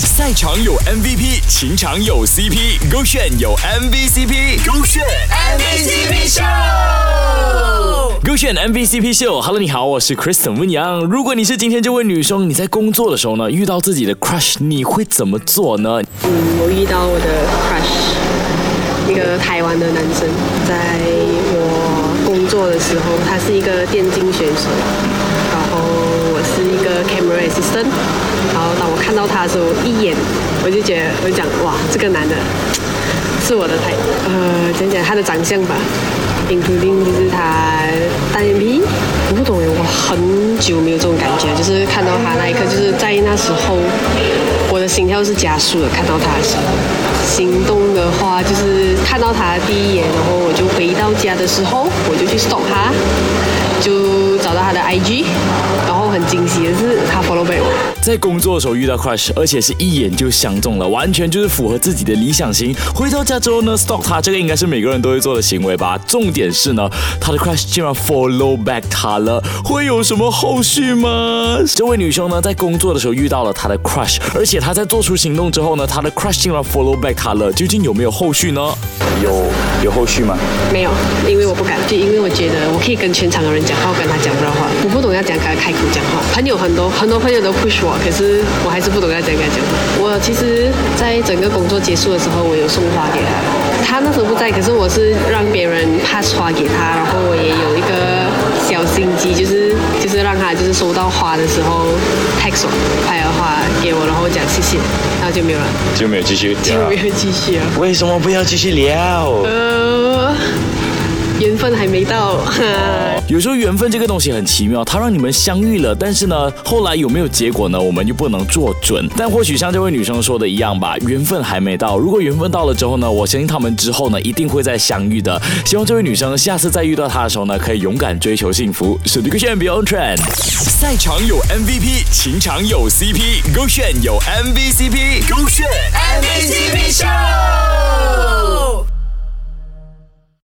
赛场有 MVP，情场有 CP，勾选有 MVCp，勾选 MVCp 秀。勾选 MVCp 秀，Hello，你好，我是 Kristen 温阳。如果你是今天这位女生，你在工作的时候呢，遇到自己的 crush，你会怎么做呢？嗯，我遇到我的 crush，一个台湾的男生，在我工作的时候，他是一个电竞选手，assistant，然后当我看到他的时候，一眼我就觉得，我就讲，哇，这个男的是我的太，呃，讲讲他的长相吧。including 就是他单眼皮，我不懂哎，我很久没有这种感觉，就是看到他那一刻，就是在那时候，我的心跳是加速的。看到他的时候，行动的话就是看到他第一眼，然后我就回到家的时候，我就去 stalk 他，就找到他的 IG，很惊喜的是他 follow back 我。在工作的时候遇到 crush，而且是一眼就相中了，完全就是符合自己的理想型。回到家之后呢，stalk 他，这个应该是每个人都会做的行为吧。重点是呢，他的 crush 竟然 follow back 他了，会有什么后续吗？这位女生呢，在工作的时候遇到了她的 crush，而且她在做出行动之后呢，她的 crush 竟然 follow back 她了，究竟有没有后续呢？有有后续吗？没有，因为我不敢，就因为我觉得我可以跟全场的人讲话，我跟他讲不了话，我不懂要讲跟他开口讲话。朋友很多，很多朋友都 push 我。可是我还是不懂要怎样讲。我其实，在整个工作结束的时候，我有送花给他。他那时候不在，可是我是让别人 pass 花给他，然后我也有一个小心机，就是就是让他就是收到花的时候 text 我拍了花给我，然后讲谢谢，然后就没有了，就没有继续，就没有继续啊。为什么不要继续聊？呃。缘分还没到，有时候缘分这个东西很奇妙，它让你们相遇了，但是呢，后来有没有结果呢？我们就不能做准。但或许像这位女生说的一样吧，缘分还没到。如果缘分到了之后呢，我相信他们之后呢，一定会再相遇的。希望这位女生下次再遇到他的时候呢，可以勇敢追求幸福。手机勾选 Beyond Trend，赛场有 MVP，情场有 CP，勾选有 MVCp，勾选 MVCp 秀。